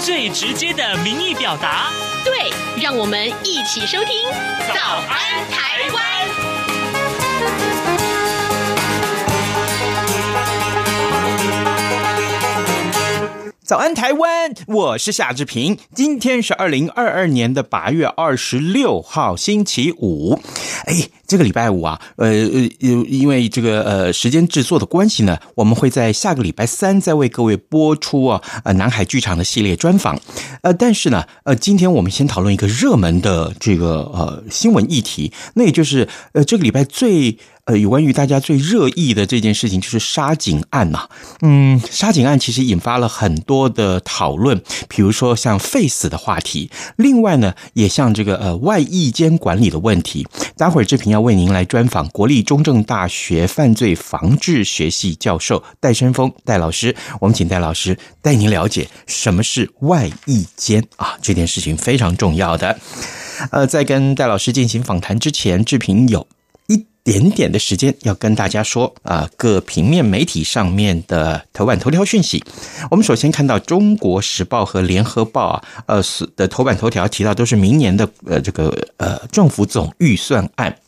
最直接的民意表达。对，让我们一起收听《早安台湾》。早安，台湾！我是夏志平。今天是二零二二年的八月二十六号，星期五。哎，这个礼拜五啊，呃呃，因为这个呃时间制作的关系呢，我们会在下个礼拜三再为各位播出啊，呃南海剧场的系列专访。呃，但是呢，呃，今天我们先讨论一个热门的这个呃新闻议题，那也就是呃这个礼拜最。呃，有关于大家最热议的这件事情，就是沙井案呐、啊。嗯，沙井案其实引发了很多的讨论，比如说像废死的话题，另外呢，也像这个呃外役监管理的问题。待会儿这平要为您来专访国立中正大学犯罪防治学系教授戴生峰戴老师。我们请戴老师带您了解什么是外役间啊，这件事情非常重要的。呃，在跟戴老师进行访谈之前，志平有。点点的时间要跟大家说啊，各平面媒体上面的头版头条讯息。我们首先看到《中国时报》和《联合报》啊，呃，的头版头条提到都是明年的呃这个呃政府总预算案。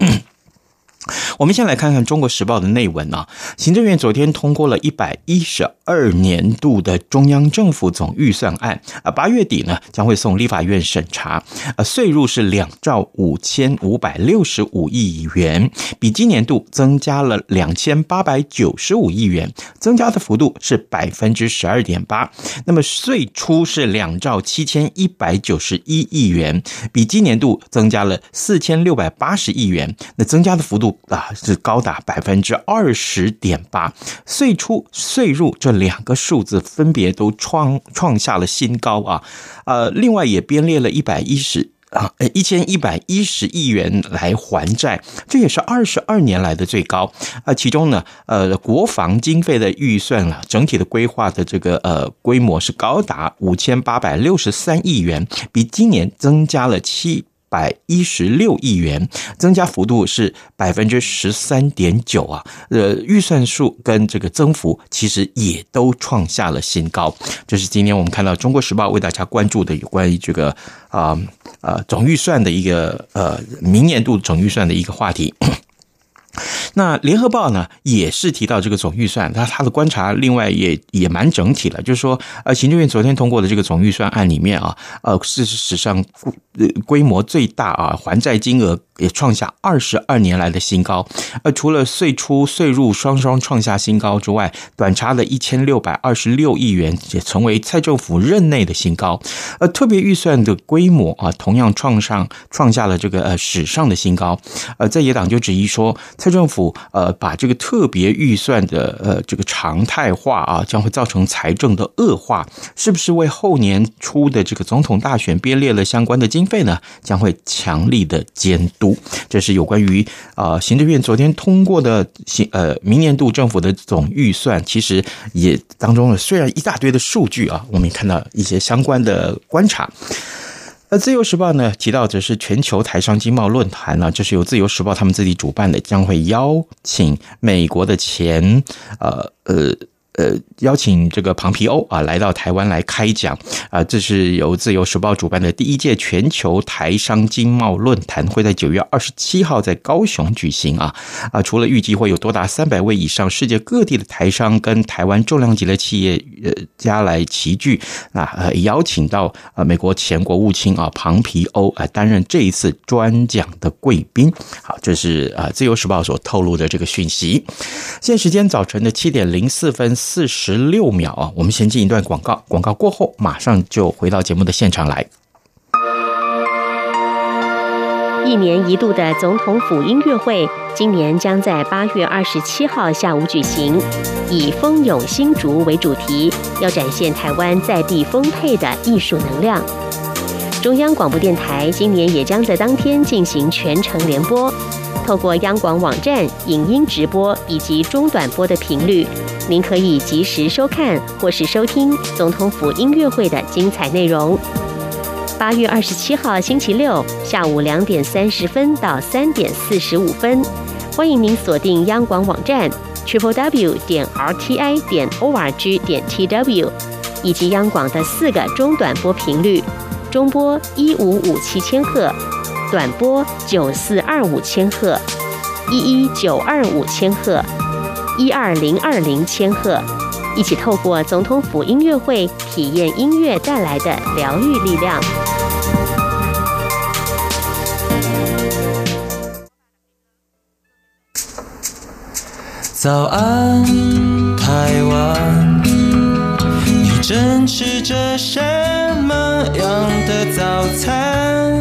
我们先来看看《中国时报》的内文啊，行政院昨天通过了一百一十二年度的中央政府总预算案啊，八月底呢将会送立法院审查。呃，岁入是两兆五千五百六十五亿元，比今年度增加了两千八百九十五亿元，增加的幅度是百分之十二点八。那么岁出是两兆七千一百九十一亿元，比今年度增加了四千六百八十亿元，那增加的幅度。啊，是高达百分之二十点八，岁出岁入这两个数字分别都创创下了新高啊！呃，另外也编列了一百一十啊，一千一百一十亿元来还债，这也是二十二年来的最高啊！其中呢，呃，国防经费的预算啊，整体的规划的这个呃规模是高达五千八百六十三亿元，比今年增加了七。百一十六亿元，增加幅度是百分之十三点九啊！呃，预算数跟这个增幅其实也都创下了新高。这是今天我们看到《中国时报》为大家关注的有关于这个啊啊、呃、总预算的一个呃明年度总预算的一个话题。那联合报呢，也是提到这个总预算，他他的观察，另外也也蛮整体的，就是说，呃，行政院昨天通过的这个总预算案里面啊，呃，事实上规模最大啊，还债金额也创下二十二年来的新高。呃，除了岁出岁入双双创下新高之外，短差的一千六百二十六亿元也成为蔡政府任内的新高。呃，特别预算的规模啊，同样创上创下了这个呃史上的新高。呃，在野党就质疑说，蔡政府。呃，把这个特别预算的呃这个常态化啊，将会造成财政的恶化，是不是为后年初的这个总统大选编列了相关的经费呢？将会强力的监督。这是有关于啊、行政院昨天通过的行呃明年度政府的总预算，其实也当中呢，虽然一大堆的数据啊，我们也看到一些相关的观察。那《自由时报》呢提到，这是全球台商经贸论坛呢，这是由《自由时报》他们自己主办的，将会邀请美国的前呃呃。呃，邀请这个庞皮欧啊来到台湾来开讲啊，这是由自由时报主办的第一届全球台商经贸论坛，会在九月二十七号在高雄举行啊啊，除了预计会有多达三百位以上世界各地的台商跟台湾重量级的企业呃家来齐聚啊，呃邀请到呃美国前国务卿啊庞皮欧啊担任这一次专讲的贵宾。好，这是啊自由时报所透露的这个讯息。现时间早晨的七点零四分。四十六秒啊，我们先进一段广告，广告过后马上就回到节目的现场来。一年一度的总统府音乐会，今年将在八月二十七号下午举行，以“蜂涌新竹”为主题，要展现台湾在地丰沛的艺术能量。中央广播电台今年也将在当天进行全程联播。透过央广网站影音直播以及中短波的频率，您可以及时收看或是收听总统府音乐会的精彩内容。八月二十七号星期六下午两点三十分到三点四十五分，欢迎您锁定央广网站 triple w 点 r t i 点 o r g 点 t w，以及央广的四个中短波频率：中波一五五七千赫，短波九四二五千赫，一一九二五千赫，一二零二零千赫。一起透过总统府音乐会，体验音乐带来的疗愈力量。早安，台湾，你正吃着什么样的早餐？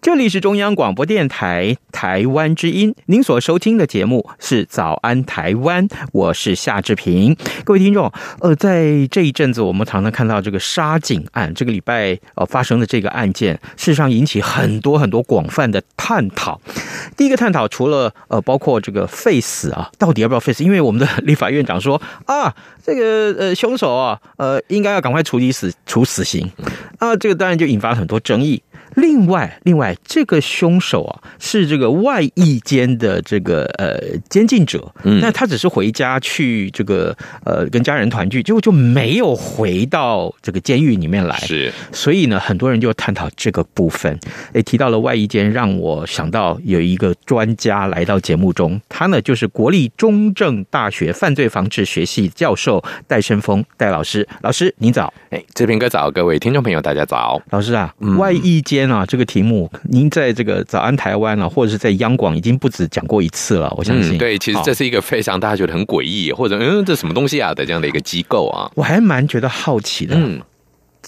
这里是中央广播电台台湾之音，您所收听的节目是《早安台湾》，我是夏志平。各位听众，呃，在这一阵子，我们常常看到这个沙井案，这个礼拜呃发生的这个案件，事实上引起很多很多广泛的探讨。第一个探讨，除了呃，包括这个废死啊，到底要不要废死？因为我们的立法院长说啊，这个呃凶手啊，呃，应该要赶快处理死处死刑啊，这个当然就引发很多争议。另外，另外，这个凶手啊是这个外役间的这个呃监禁者，嗯，那他只是回家去这个呃跟家人团聚，结果就没有回到这个监狱里面来，是，所以呢，很多人就探讨这个部分。诶，提到了外役间，让我想到有一个专家来到节目中，他呢就是国立中正大学犯罪防治学系教授戴生峰。戴老师，老师您早，哎，志平哥早，各位听众朋友大家早，老师啊，嗯、外役监。啊，这个题目，您在这个早安台湾啊，或者是在央广已经不止讲过一次了。我相信，嗯、对，其实这是一个非常大家觉得很诡异，或者嗯，这什么东西啊的这样的一个机构啊，我还蛮觉得好奇的。嗯。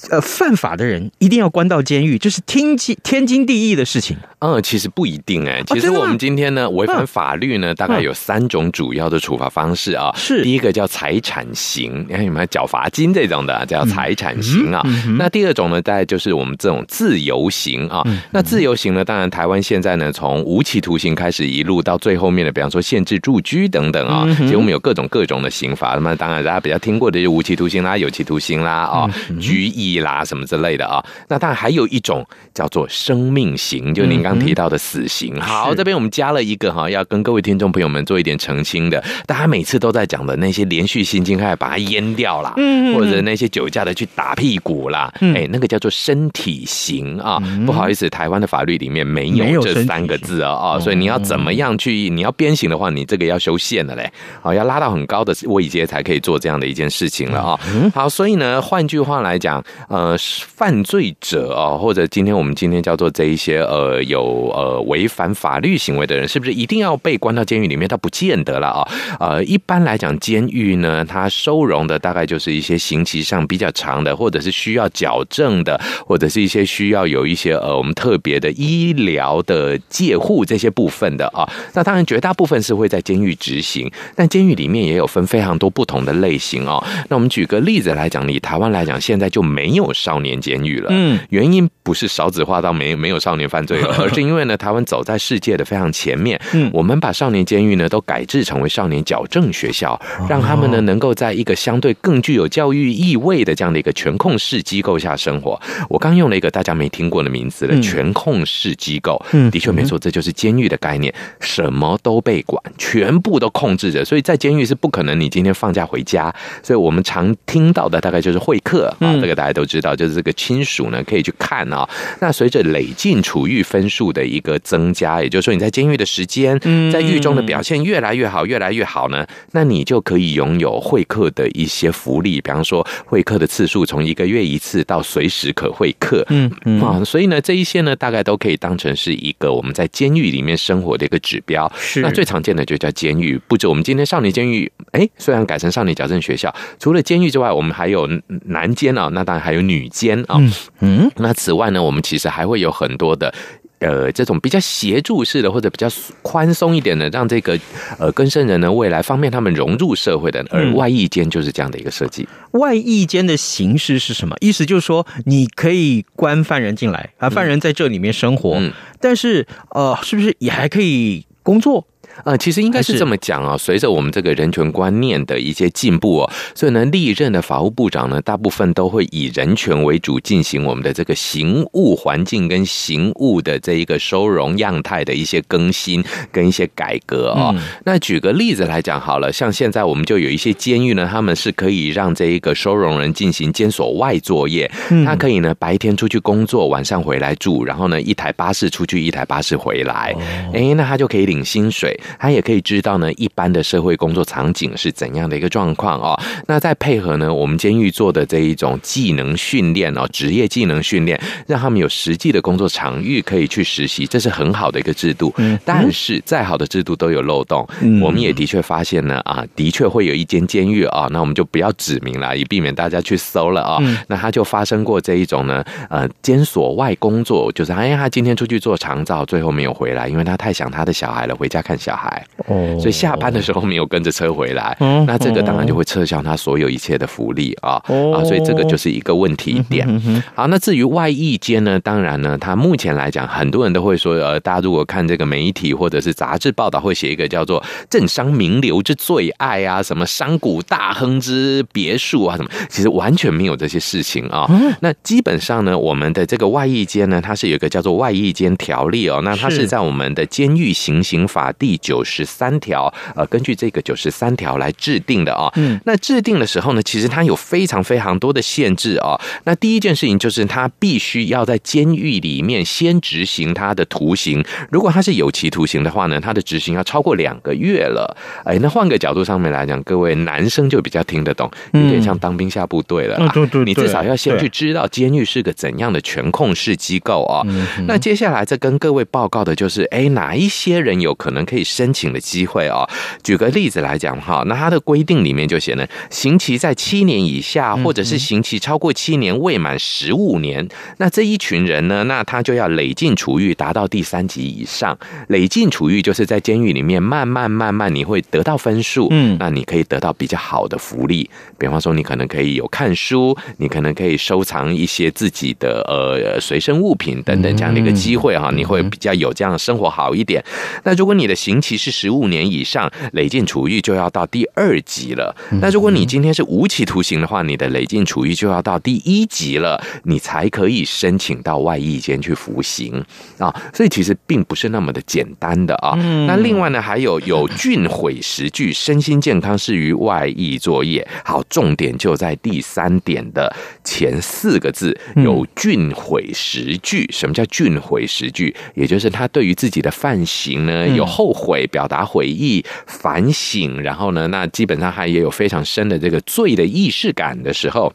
呃，犯法的人一定要关到监狱，这是天经天经地义的事情。嗯，其实不一定哎。其实我们今天呢，违反法律呢，大概有三种主要的处罚方式啊。是第一个叫财产刑，你看有没有缴罚金这种的，叫财产刑啊。那第二种呢，大概就是我们这种自由刑啊。那自由刑呢，当然台湾现在呢，从无期徒刑开始一路到最后面的，比方说限制住居等等啊。其实我们有各种各种的刑罚。那么当然大家比较听过的就是无期徒刑啦、有期徒刑啦啊、拘役。啦什么之类的啊，那当然还有一种叫做生命刑，就您刚提到的死刑。嗯、好，这边我们加了一个哈，要跟各位听众朋友们做一点澄清的。大家每次都在讲的那些连续性侵害把它阉掉了，嗯，或者那些酒驾的去打屁股啦，哎、嗯，那个叫做身体刑啊。嗯、不好意思，台湾的法律里面没有这三个字啊啊，所以你要怎么样去，你要鞭刑的话，你这个要修宪的嘞，啊，要拉到很高的位阶才可以做这样的一件事情了啊。好，所以呢，换句话来讲。呃，犯罪者啊，或者今天我们今天叫做这一些呃有呃违反法律行为的人，是不是一定要被关到监狱里面？他不见得了啊。呃，一般来讲，监狱呢，它收容的大概就是一些刑期上比较长的，或者是需要矫正的，或者是一些需要有一些呃我们特别的医疗的介护这些部分的啊。那当然，绝大部分是会在监狱执行，但监狱里面也有分非常多不同的类型哦。那我们举个例子来讲，你台湾来讲，现在就没有。没有少年监狱了，嗯，原因不是少子化到没没有少年犯罪了，而 是因为呢，台湾走在世界的非常前面，嗯，我们把少年监狱呢都改制成为少年矫正学校，让他们呢能够在一个相对更具有教育意味的这样的一个全控式机构下生活。我刚用了一个大家没听过的名字了，全控式机构，嗯，的确没错，这就是监狱的概念，什么都被管，全部都控制着，所以在监狱是不可能你今天放假回家，所以我们常听到的大概就是会客啊，这个大家都。知道就是这个亲属呢，可以去看啊。那随着累进处遇分数的一个增加，也就是说你在监狱的时间，在狱中的表现越来越好，越来越好呢，那你就可以拥有会客的一些福利，比方说会客的次数从一个月一次到随时可会客。嗯嗯啊，所以呢，这一些呢，大概都可以当成是一个我们在监狱里面生活的一个指标。是。那最常见的就叫监狱，不止我们今天少年监狱，哎，虽然改成少年矫正学校，除了监狱之外，我们还有男监啊，那当然。还有女监啊。嗯，那此外呢，我们其实还会有很多的。呃，这种比较协助式的，或者比较宽松一点的，让这个呃更生人呢，未来方便他们融入社会的，而外役间就是这样的一个设计。外役间的形式是什么？意思就是说，你可以关犯人进来啊，犯人在这里面生活，嗯、但是呃，是不是也还可以工作？呃，其实应该是这么讲啊。随着我们这个人权观念的一些进步哦，所以呢，历任的法务部长呢，大部分都会以人权为主进行我们的这个刑务环境跟刑务的这一个收容样态的一些更新跟一些改革哦。那举个例子来讲好了，像现在我们就有一些监狱呢，他们是可以让这一个收容人进行监所外作业，他可以呢白天出去工作，晚上回来住，然后呢一台巴士出去，一台巴士回来，哎，那他就可以领薪水。他也可以知道呢，一般的社会工作场景是怎样的一个状况哦。那再配合呢，我们监狱做的这一种技能训练哦，职业技能训练，让他们有实际的工作场域可以去实习，这是很好的一个制度。但是再好的制度都有漏洞。我们也的确发现呢，啊，的确会有一间监狱啊，那我们就不要指名了，以避免大家去搜了啊。那他就发生过这一种呢，呃，监所外工作，就是哎呀，他今天出去做长照，最后没有回来，因为他太想他的小孩了，回家看小孩。哦，所以下班的时候没有跟着车回来，那这个当然就会撤销他所有一切的福利啊啊，所以这个就是一个问题点。好，那至于外役间呢，当然呢，他目前来讲，很多人都会说，呃，大家如果看这个媒体或者是杂志报道，会写一个叫做“政商名流之最爱”啊，什么商贾大亨之别墅啊，什么，其实完全没有这些事情啊。那基本上呢，我们的这个外役间呢，它是有一个叫做外役间条例哦，那它是在我们的监狱行刑法第九。九十三条，呃，根据这个九十三条来制定的啊。嗯，那制定的时候呢，其实它有非常非常多的限制啊。那第一件事情就是，他必须要在监狱里面先执行他的徒刑。如果他是有期徒刑的话呢，他的执行要超过两个月了。哎，那换个角度上面来讲，各位男生就比较听得懂，有点像当兵下部队了。对对，你至少要先去知道监狱是个怎样的权控式机构啊。那接下来再跟各位报告的就是，哎，哪一些人有可能可以申申请的机会哦，举个例子来讲哈，那它的规定里面就写呢，刑期在七年以下，或者是刑期超过七年未满十五年，那这一群人呢，那他就要累进处遇达到第三级以上。累进处遇就是在监狱里面慢慢慢慢你会得到分数，嗯，那你可以得到比较好的福利，比方说你可能可以有看书，你可能可以收藏一些自己的呃随身物品等等这样的一个机会哈，你会比较有这样的生活好一点。那如果你的刑期是十五年以上，累进处遇就要到第二级了。那如果你今天是无期徒刑的话，你的累进处遇就要到第一级了，你才可以申请到外役监去服刑啊。所以其实并不是那么的简单的啊。那另外呢，还有有俊毁十具，身心健康适于外役作业。好，重点就在第三点的前四个字，有俊毁十具。什么叫俊毁十具？也就是他对于自己的犯行呢有后悔。表达悔意、反省，然后呢，那基本上还也有非常深的这个罪的意识感的时候，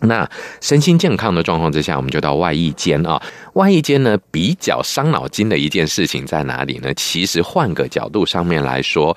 那身心健康的状况之下，我们就到外衣间啊。外衣间呢，比较伤脑筋的一件事情在哪里呢？其实换个角度上面来说。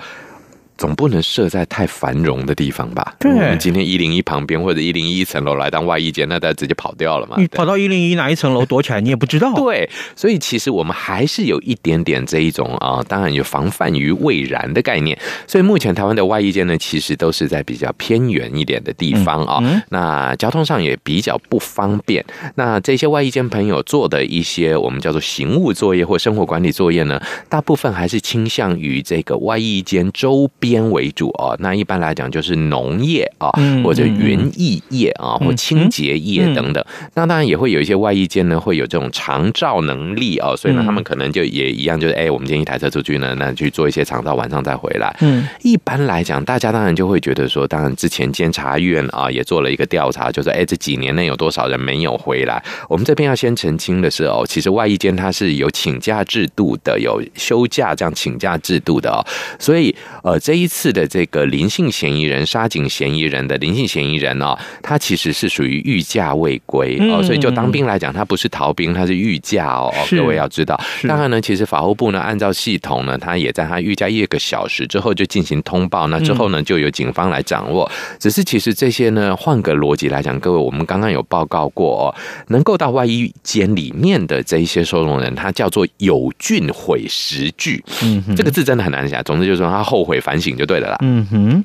总不能设在太繁荣的地方吧？对，我们今天一零一旁边或者一零一层楼来当外衣间，那大家直接跑掉了嘛？你跑到一零一哪一层楼躲起来，你也不知道。对，所以其实我们还是有一点点这一种啊，当然有防范于未然的概念。所以目前台湾的外衣间呢，其实都是在比较偏远一点的地方啊，嗯嗯、那交通上也比较不方便。那这些外衣间朋友做的一些我们叫做行务作业或生活管理作业呢，大部分还是倾向于这个外衣间周边。边为主啊，那一般来讲就是农业啊，或者园艺业啊，或清洁业等等。那当然也会有一些外衣间呢，会有这种长照能力啊，所以呢，他们可能就也一样，就是哎，我们今天一台车出去呢，那去做一些长照，晚上再回来。嗯，一般来讲，大家当然就会觉得说，当然之前监察院啊也做了一个调查，就是哎，这几年内有多少人没有回来？我们这边要先澄清的是哦，其实外衣间它是有请假制度的，有休假这样请假制度的哦，所以呃这。一次的这个林姓嫌疑人杀警嫌疑人的林姓嫌疑人哦，他其实是属于御驾未归哦，嗯、所以就当兵来讲，他不是逃兵，他是御驾哦。各位要知道，当然呢，其实法务部呢，按照系统呢，他也在他御驾一个小时之后就进行通报，那之后呢，就由警方来掌握。只是其实这些呢，换个逻辑来讲，各位，我们刚刚有报告过哦，能够到外衣间里面的这一些收容人，他叫做有菌毁食具。嗯，这个字真的很难写。总之就是说，他后悔反省就对了啦。嗯哼，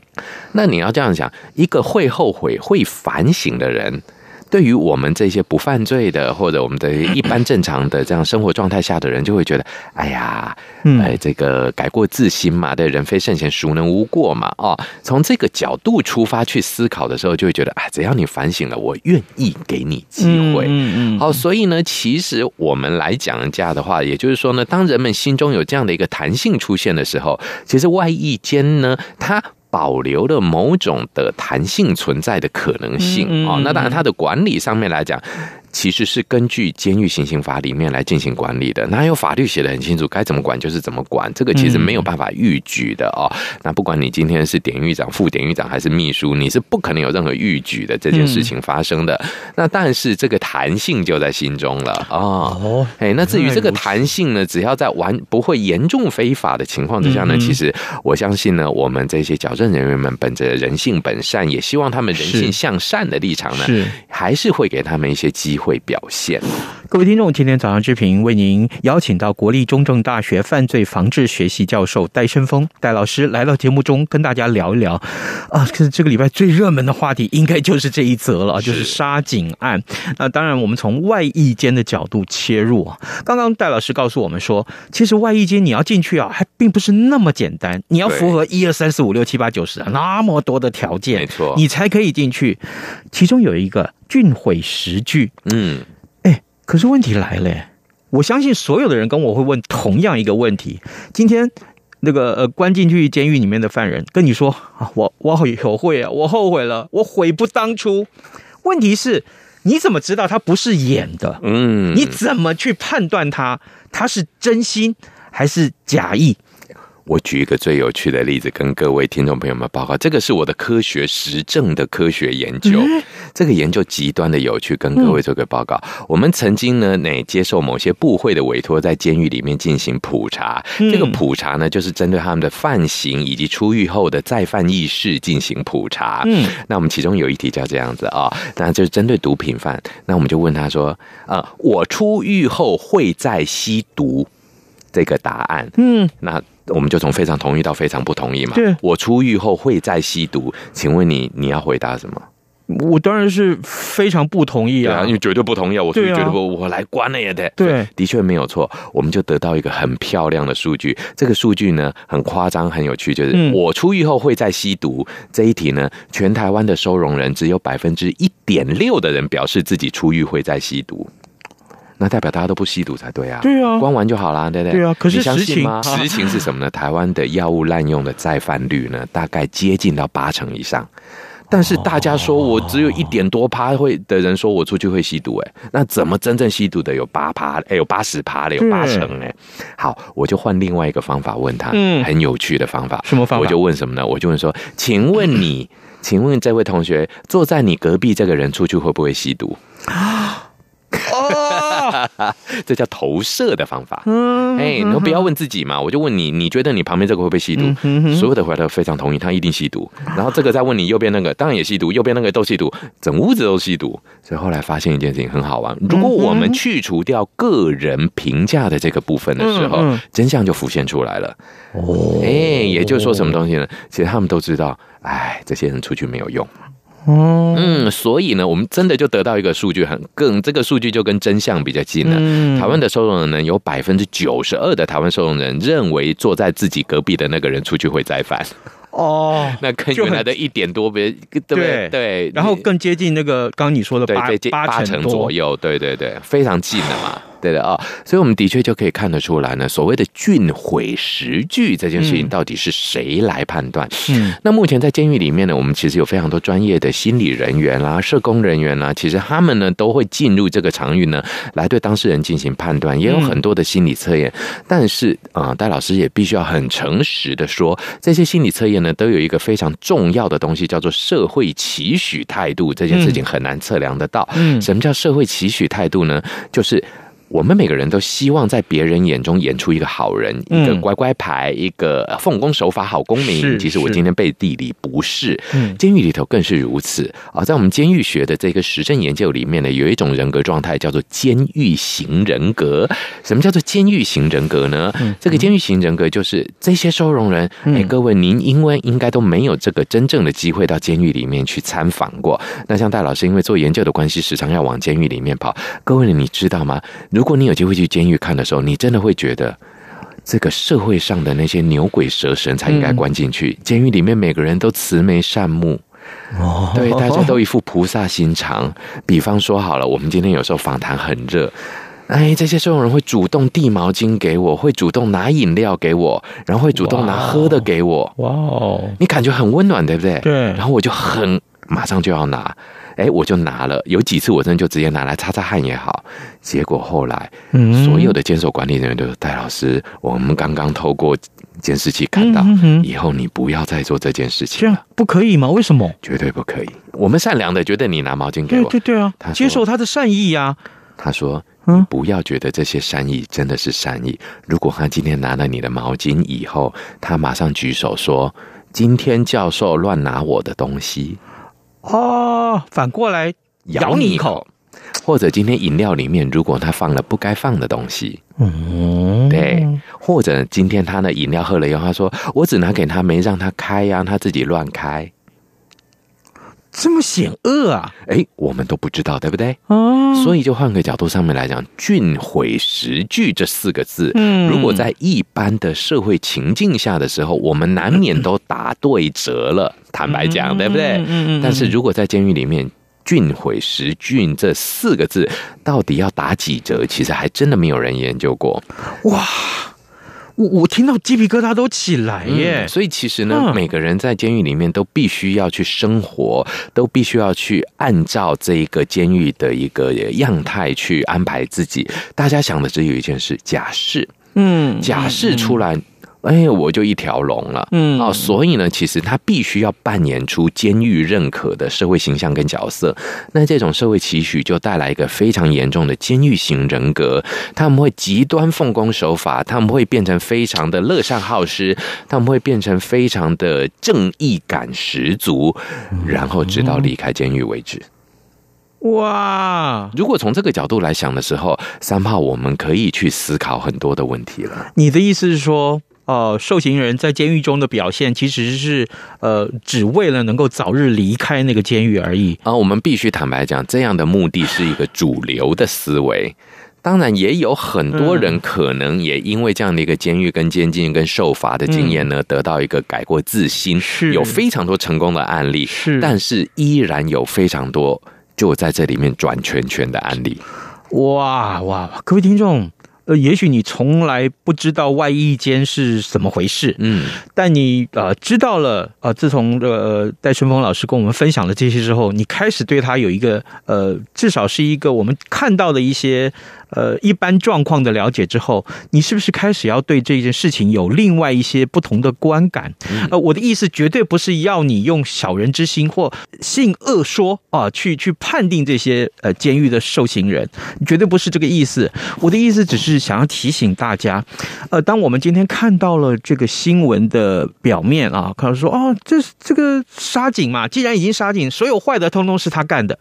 那你要这样想，一个会后悔、会反省的人。对于我们这些不犯罪的，或者我们的一般正常的这样生活状态下的人，就会觉得，哎呀，哎，这个改过自新嘛，对，人非圣贤，孰能无过嘛？哦，从这个角度出发去思考的时候，就会觉得，哎，只要你反省了，我愿意给你机会。嗯嗯。好，所以呢，其实我们来讲价的话，也就是说呢，当人们心中有这样的一个弹性出现的时候，其实外役监呢，它。保留了某种的弹性存在的可能性啊，那当然它的管理上面来讲。其实是根据监狱行刑法里面来进行管理的，哪有法律写的很清楚，该怎么管就是怎么管，这个其实没有办法预举的哦。那不管你今天是典狱长、副典狱长还是秘书，你是不可能有任何预举的这件事情发生的。那但是这个弹性就在心中了啊哦。哎，那至于这个弹性呢，只要在完不会严重非法的情况之下呢，其实我相信呢，我们这些矫正人员们本着人性本善，也希望他们人性向善的立场呢，还是会给他们一些机会。会表现。各位听众，今天早上之平为您邀请到国立中正大学犯罪防治学系教授戴伸峰戴老师来到节目中，跟大家聊一聊啊。可是这个礼拜最热门的话题，应该就是这一则了，就是杀警案。那当然，我们从外役间的角度切入啊。刚刚戴老师告诉我们说，其实外役间你要进去啊，还并不是那么简单，你要符合一二三四五六七八九十啊那么多的条件，没错，你才可以进去。其中有一个。俊毁时具，嗯，哎，可是问题来了，我相信所有的人跟我会问同样一个问题：今天那个呃关进去监狱里面的犯人跟你说啊，我我后悔啊，我后悔了，我悔不当初。问题是，你怎么知道他不是演的？嗯，你怎么去判断他他是真心还是假意？我举一个最有趣的例子，跟各位听众朋友们报告。这个是我的科学实证的科学研究，这个研究极端的有趣，跟各位做个报告。我们曾经呢，那接受某些部会的委托，在监狱里面进行普查。这个普查呢，就是针对他们的犯行以及出狱后的再犯意识进行普查。嗯，那我们其中有一题叫这样子啊，那就是针对毒品犯。那我们就问他说：“啊，我出狱后会再吸毒？”这个答案，嗯，那。我们就从非常同意到非常不同意嘛。对，我出狱后会再吸毒，请问你你要回答什么？我当然是非常不同意啊！你绝对不同意啊！我绝对不，我来关了也得。对，的确没有错。我们就得到一个很漂亮的数据，这个数据呢很夸张，很有趣，就是我出狱后会再吸毒这一题呢，全台湾的收容人只有百分之一点六的人表示自己出狱会再吸毒。那代表大家都不吸毒才对啊！对啊，关完就好啦，对不对？对啊，可是实情吗？实情是什么呢？台湾的药物滥用的再犯率呢，大概接近到八成以上。但是大家说我只有一点多趴会的人说我出去会吸毒，哎，那怎么真正吸毒的有八趴？哎，有八十趴的，有八成哎。好，我就换另外一个方法问他，嗯，很有趣的方法。什么方法？我就问什么呢？我就问说，请问你，请问这位同学坐在你隔壁这个人出去会不会吸毒？哦，这叫投射的方法。嗯，哎，你都不要问自己嘛，我就问你，你觉得你旁边这个会不会吸毒？所有的回答都非常同意，他一定吸毒。然后这个再问你右边那个，当然也吸毒，右边那个都吸毒，整屋子都吸毒。所以后来发现一件事情很好玩，如果我们去除掉个人评价的这个部分的时候，真相就浮现出来了。哦，哎，也就是说什么东西呢？其实他们都知道，哎，这些人出去没有用。嗯，所以呢，我们真的就得到一个数据，很更这个数据就跟真相比较近了。嗯、台湾的收容人呢，有百分之九十二的台湾收容人认为坐在自己隔壁的那个人出去会再犯。哦，那跟原来的一点多别，对不对？对，然后更接近那个刚刚你说的八八成左右，对对对，非常近了嘛。对的啊、哦，所以我们的确就可以看得出来呢，所谓的郡毁实据这件事情，到底是谁来判断？嗯，那目前在监狱里面呢，我们其实有非常多专业的心理人员啦、社工人员啦，其实他们呢都会进入这个场域呢，来对当事人进行判断，也有很多的心理测验。但是啊，戴老师也必须要很诚实的说，这些心理测验呢，都有一个非常重要的东西，叫做社会期许态度。这件事情很难测量得到。嗯，什么叫社会期许态度呢？就是。我们每个人都希望在别人眼中演出一个好人，嗯、一个乖乖牌，一个奉公守法好公民。其实我今天背地里不是，嗯，监狱里头更是如此啊。在我们监狱学的这个实证研究里面呢，有一种人格状态叫做监狱型人格。什么叫做监狱型人格呢？嗯、这个监狱型人格就是这些收容人。哎、嗯，各位，您因为应该都没有这个真正的机会到监狱里面去参访过。那像戴老师，因为做研究的关系，时常要往监狱里面跑。各位，你知道吗？如果你有机会去监狱看的时候，你真的会觉得，这个社会上的那些牛鬼蛇神才应该关进去。监狱里面每个人都慈眉善目，哦，对，大家都一副菩萨心肠。比方说好了，我们今天有时候访谈很热，哎，这些收容人会主动递毛巾给我，会主动拿饮料给我，然后会主动拿喝的给我。哇哦，你感觉很温暖，对不对？对。然后我就很马上就要拿。哎，我就拿了，有几次我真的就直接拿来擦擦汗也好。结果后来，嗯，所有的监守管理人员都说：“戴老师，我们刚刚透过监视器看到，以后你不要再做这件事情了。”不可以吗？为什么？绝对不可以。我们善良的觉得你拿毛巾给我，对对对啊，他接受他的善意呀。他说：“嗯，不要觉得这些善意真的是善意。如果他今天拿了你的毛巾以后，他马上举手说：‘今天教授乱拿我的东西。’”哦，反过来咬你一口，或者今天饮料里面如果他放了不该放的东西，嗯，对，或者今天他的饮料喝了以后，他说我只拿给他，没让他开呀，他自己乱开。这么险恶啊！哎，我们都不知道，对不对？哦，所以就换个角度上面来讲，“俊毁实据”这四个字，嗯，如果在一般的社会情境下的时候，我们难免都打对折了。坦白讲，对不对？嗯嗯。但是如果在监狱里面，“俊毁实据”这四个字到底要打几折？其实还真的没有人研究过。哇！我我听到鸡皮疙瘩都起来耶！嗯、所以其实呢，嗯、每个人在监狱里面都必须要去生活，都必须要去按照这一个监狱的一个样态去安排自己。大家想的只有一件事：假释。嗯，假释出来。嗯哎，我就一条龙了，嗯，哦，所以呢，其实他必须要扮演出监狱认可的社会形象跟角色。那这种社会期许就带来一个非常严重的监狱型人格，他们会极端奉公守法，他们会变成非常的乐善好施，他们会变成非常的正义感十足，然后直到离开监狱为止。哇！如果从这个角度来想的时候，三炮我们可以去思考很多的问题了。你的意思是说？呃，受刑人在监狱中的表现，其实是呃，只为了能够早日离开那个监狱而已。啊，我们必须坦白讲，这样的目的是一个主流的思维。当然，也有很多人可能也因为这样的一个监狱跟监禁跟受罚的经验呢，得到一个改过自新。是有非常多成功的案例，是，但是依然有非常多就在这里面转圈圈的案例。哇哇，各位听众。呃，也许你从来不知道外衣间是怎么回事，嗯，但你呃知道了，呃，自从呃戴春峰老师跟我们分享了这些之后，你开始对他有一个呃，至少是一个我们看到的一些。呃，一般状况的了解之后，你是不是开始要对这件事情有另外一些不同的观感？呃，我的意思绝对不是要你用小人之心或性恶说啊，去去判定这些呃监狱的受刑人，绝对不是这个意思。我的意思只是想要提醒大家，呃，当我们今天看到了这个新闻的表面啊，可能说哦，这这个杀警嘛，既然已经杀警，所有坏的通通是他干的。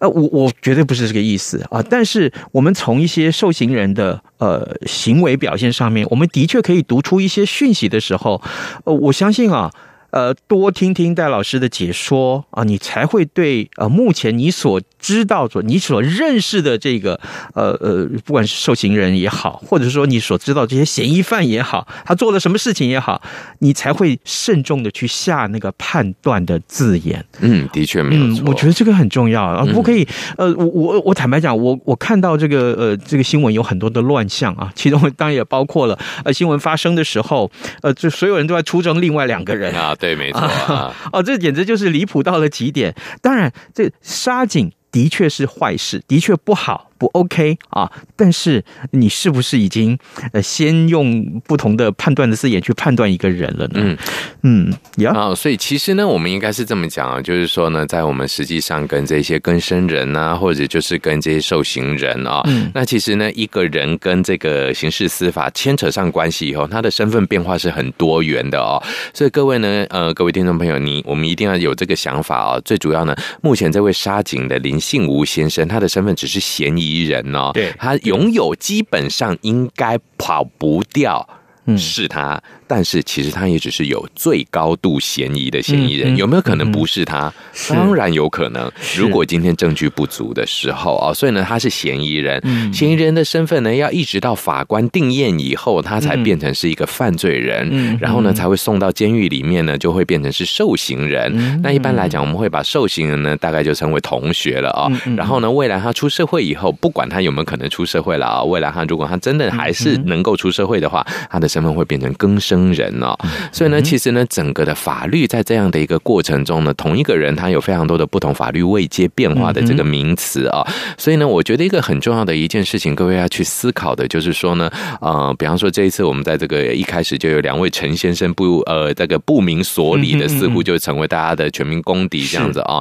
呃，我我绝对不是这个意思啊！但是我们从一些受刑人的呃行为表现上面，我们的确可以读出一些讯息的时候，呃，我相信啊，呃多听听戴老师的解说啊，你才会对呃目前你所知道所你所认识的这个呃呃，不管是受刑人也好，或者说你所知道这些嫌疑犯也好，他做了什么事情也好，你才会慎重的去下那个判断的字眼。嗯，的确没有错。嗯，我觉得这个很重要啊，不可以。呃，我我我坦白讲，我我看到这个呃这个新闻有很多的乱象啊，其中当然也包括了呃新闻发生的时候，呃，就所有人都在出征另外两个人啊，对，没错啊，哦，这简直就是离谱到了极点。当然，这杀警的确是坏事，的确不好。不 OK 啊！但是你是不是已经呃先用不同的判断的字眼去判断一个人了呢？嗯嗯，呀啊，所以其实呢，我们应该是这么讲啊，就是说呢，在我们实际上跟这些更生人啊，或者就是跟这些受刑人啊，嗯，那其实呢，一个人跟这个刑事司法牵扯上关系以后，他的身份变化是很多元的哦。所以各位呢，呃，各位听众朋友，你我们一定要有这个想法啊。最主要呢，目前这位杀警的林信吾先生，他的身份只是嫌疑。敌人哦，对，他拥有基本上应该跑不掉，是他。但是其实他也只是有最高度嫌疑的嫌疑人，有没有可能不是他？当然有可能。如果今天证据不足的时候啊，所以呢，他是嫌疑人。嫌疑人的身份呢，要一直到法官定验以后，他才变成是一个犯罪人，然后呢，才会送到监狱里面呢，就会变成是受刑人。那一般来讲，我们会把受刑人呢，大概就称为同学了啊。然后呢，未来他出社会以后，不管他有没有可能出社会了啊，未来他如果他真的还是能够出社会的话，他的身份会变成更生。人哦，所以呢，其实呢，整个的法律在这样的一个过程中呢，同一个人他有非常多的不同法律未接变化的这个名词啊，所以呢，我觉得一个很重要的一件事情，各位要去思考的，就是说呢，呃，比方说这一次我们在这个一开始就有两位陈先生不呃这个不明所以的，似乎就成为大家的全民公敌这样子啊。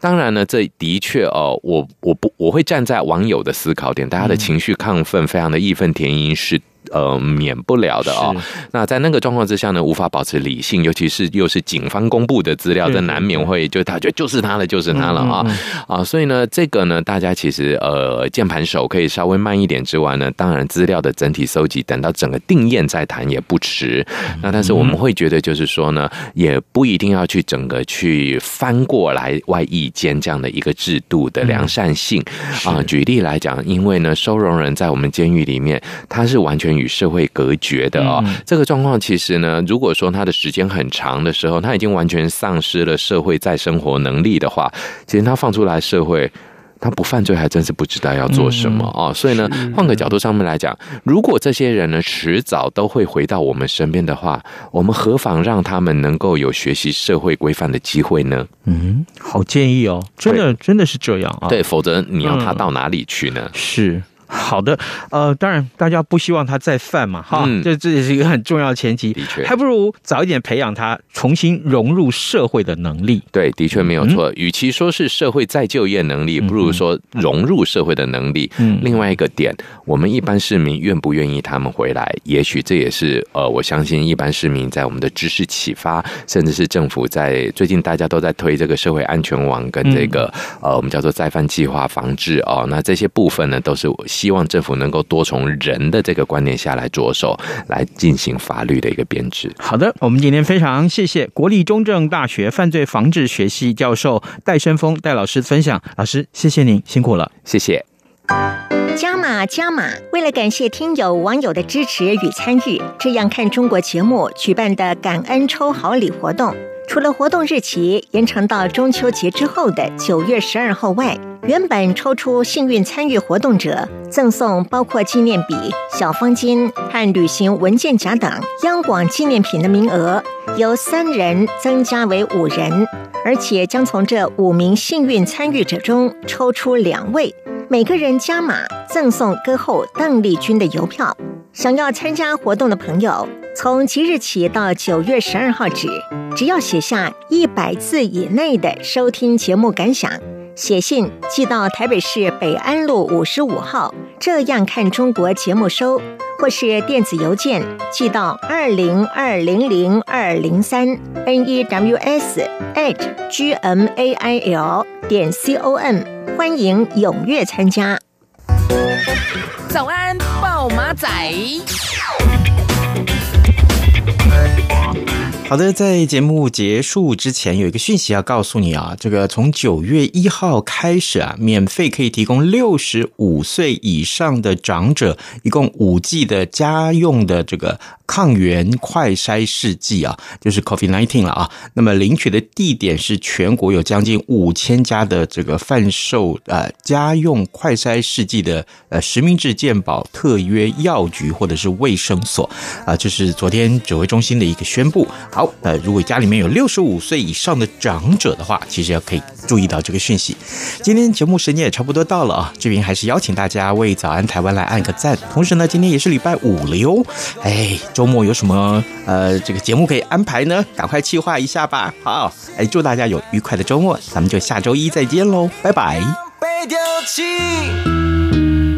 当然呢，这的确哦，我我不我会站在网友的思考点，大家的情绪亢奋，非常的义愤填膺是。呃，免不了的哦。那在那个状况之下呢，无法保持理性，尤其是又是警方公布的资料，这难免会就他觉得就是他了，就是他了啊啊！所以呢，这个呢，大家其实呃，键盘手可以稍微慢一点之外呢，当然资料的整体搜集，等到整个定验再谈也不迟。那但是我们会觉得，就是说呢，也不一定要去整个去翻过来外役监这样的一个制度的良善性啊。举例来讲，因为呢，收容人在我们监狱里面，他是完全。与社会隔绝的啊，这个状况其实呢，如果说他的时间很长的时候，他已经完全丧失了社会再生活能力的话，其实他放出来社会，他不犯罪还真是不知道要做什么啊。所以呢，换个角度上面来讲，如果这些人呢，迟早都会回到我们身边的话，我们何妨让他们能够有学习社会规范的机会呢？嗯，好建议哦，真的真的是这样啊。对，否则你要他到哪里去呢？是。好的，呃，当然，大家不希望他再犯嘛，哈，嗯、这这也是一个很重要的前提。的确，还不如早一点培养他重新融入社会的能力。对，的确没有错。嗯、与其说是社会再就业能力，不如说融入社会的能力。嗯，另外一个点，我们一般市民愿不愿意他们回来？也许这也是呃，我相信一般市民在我们的知识启发，甚至是政府在最近大家都在推这个社会安全网跟这个、嗯、呃，我们叫做再犯计划防治哦，那这些部分呢，都是我。希望政府能够多从人的这个观念下来着手，来进行法律的一个编制。好的，我们今天非常谢谢国立中正大学犯罪防治学系教授戴生峰戴老师的分享。老师，谢谢您，辛苦了，谢谢。加码加码，为了感谢听友网友的支持与参与，这样看中国节目举办的感恩抽好礼活动，除了活动日期延长到中秋节之后的九月十二号外，原本抽出幸运参与活动者，赠送包括纪念笔、小方巾和旅行文件夹等央广纪念品的名额，由三人增加为五人，而且将从这五名幸运参与者中抽出两位，每个人加码赠送歌后邓丽君的邮票。想要参加活动的朋友，从即日起到九月十二号止，只要写下一百字以内的收听节目感想。写信寄到台北市北安路五十五号，这样看中国节目收，或是电子邮件寄到二零二零零二零三 n e w s at g m a i l 点 c o m，欢迎踊跃参加。早安，报马仔。好的，在节目结束之前，有一个讯息要告诉你啊，这个从九月一号开始啊，免费可以提供六十五岁以上的长者一共五 G 的家用的这个抗原快筛试剂啊，就是 COVID nineteen 了啊。那么领取的地点是全国有将近五千家的这个贩售呃家用快筛试剂的呃实名制健保特约药局或者是卫生所啊，这是昨天指挥中心的一个宣布。好，呃，如果家里面有六十五岁以上的长者的话，其实要可以注意到这个讯息。今天节目时间也差不多到了啊，这边还是邀请大家为早安台湾来按个赞。同时呢，今天也是礼拜五了哟，哎，周末有什么呃这个节目可以安排呢？赶快计划一下吧。好，哎，祝大家有愉快的周末，咱们就下周一再见喽，拜拜。被丢弃